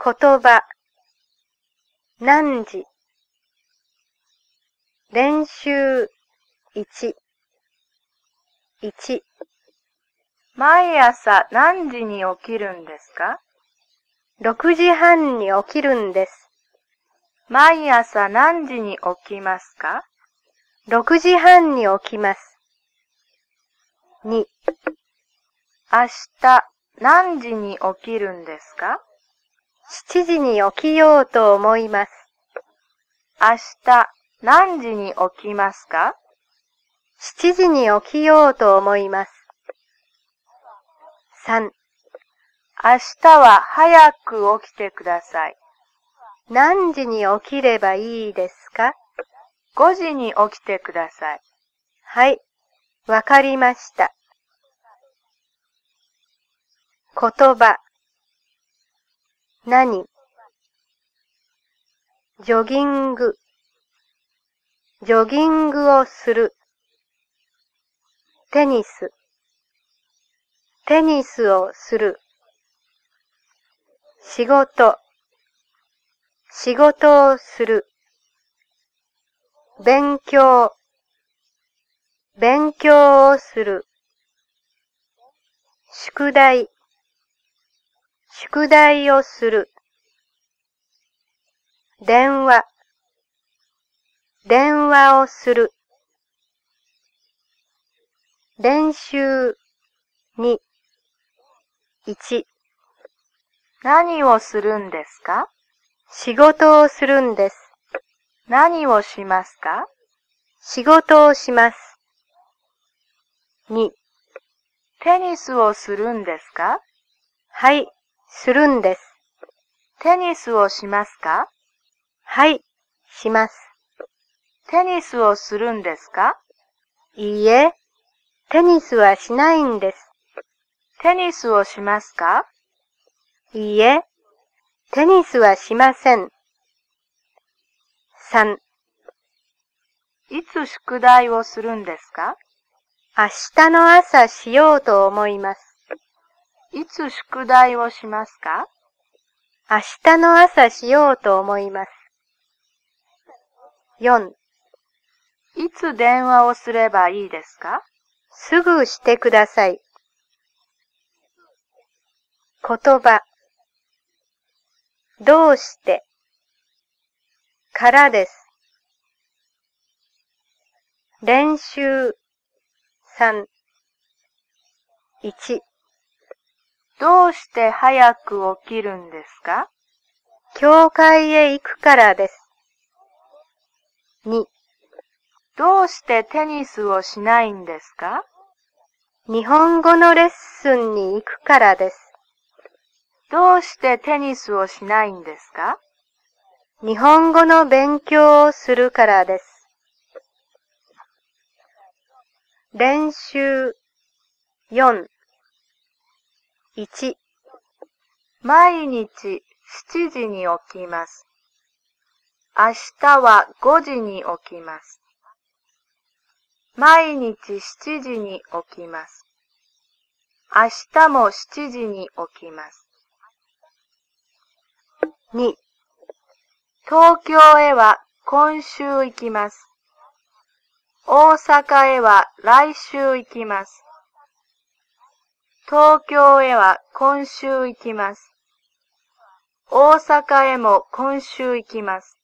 言葉、何時、練習、1、1、毎朝何時に起きるんですか？6時半に起きるんです。毎朝何時に起きますか？6時半に起きます。2、明日何時に起きるんですか？7時に起きようと思います。明日何時に起きますか？7時に起きようと思います。3、明日は早く起きてください。何時に起きればいいですか？5時に起きてください。はい、わかりました。言葉、何、ジョギング、ジョギングをする、テニス、テニスをする、仕事、仕事をする、勉強、勉強をする。宿題、宿題をする。電話、電話をする。練習、2、1、何をするんですか？仕事をするんです。何をしますか？仕事をします。2、テニスをするんですか？はい、するんです。テニスをしますか？はい、します。テニスをするんですか？いいえ、テニスはしないんです。テニスをしますか？いいえ、テニスはしません。3、いつ宿題をするんですか？明日の朝しようと思います。いつ宿題をしますか？明日の朝しようと思います。4、いつ電話をすればいいですか？すぐしてください。言葉、どうして、からです。練習、3、1、どうして早く起きるんですか？教会へ行くからです。2、どうしてテニスをしないんですか？日本語のレッスンに行くからです。どうしてテニスをしないんですか？日本語の勉強をするからです。練習4 1毎日7時に起きます。明日は5時に起きます。毎日7時に起きます。明日も7時に起きます。2東京へは今週行きます。大阪へは来週行きます。東京へは今週行きます。大阪へも今週行きます。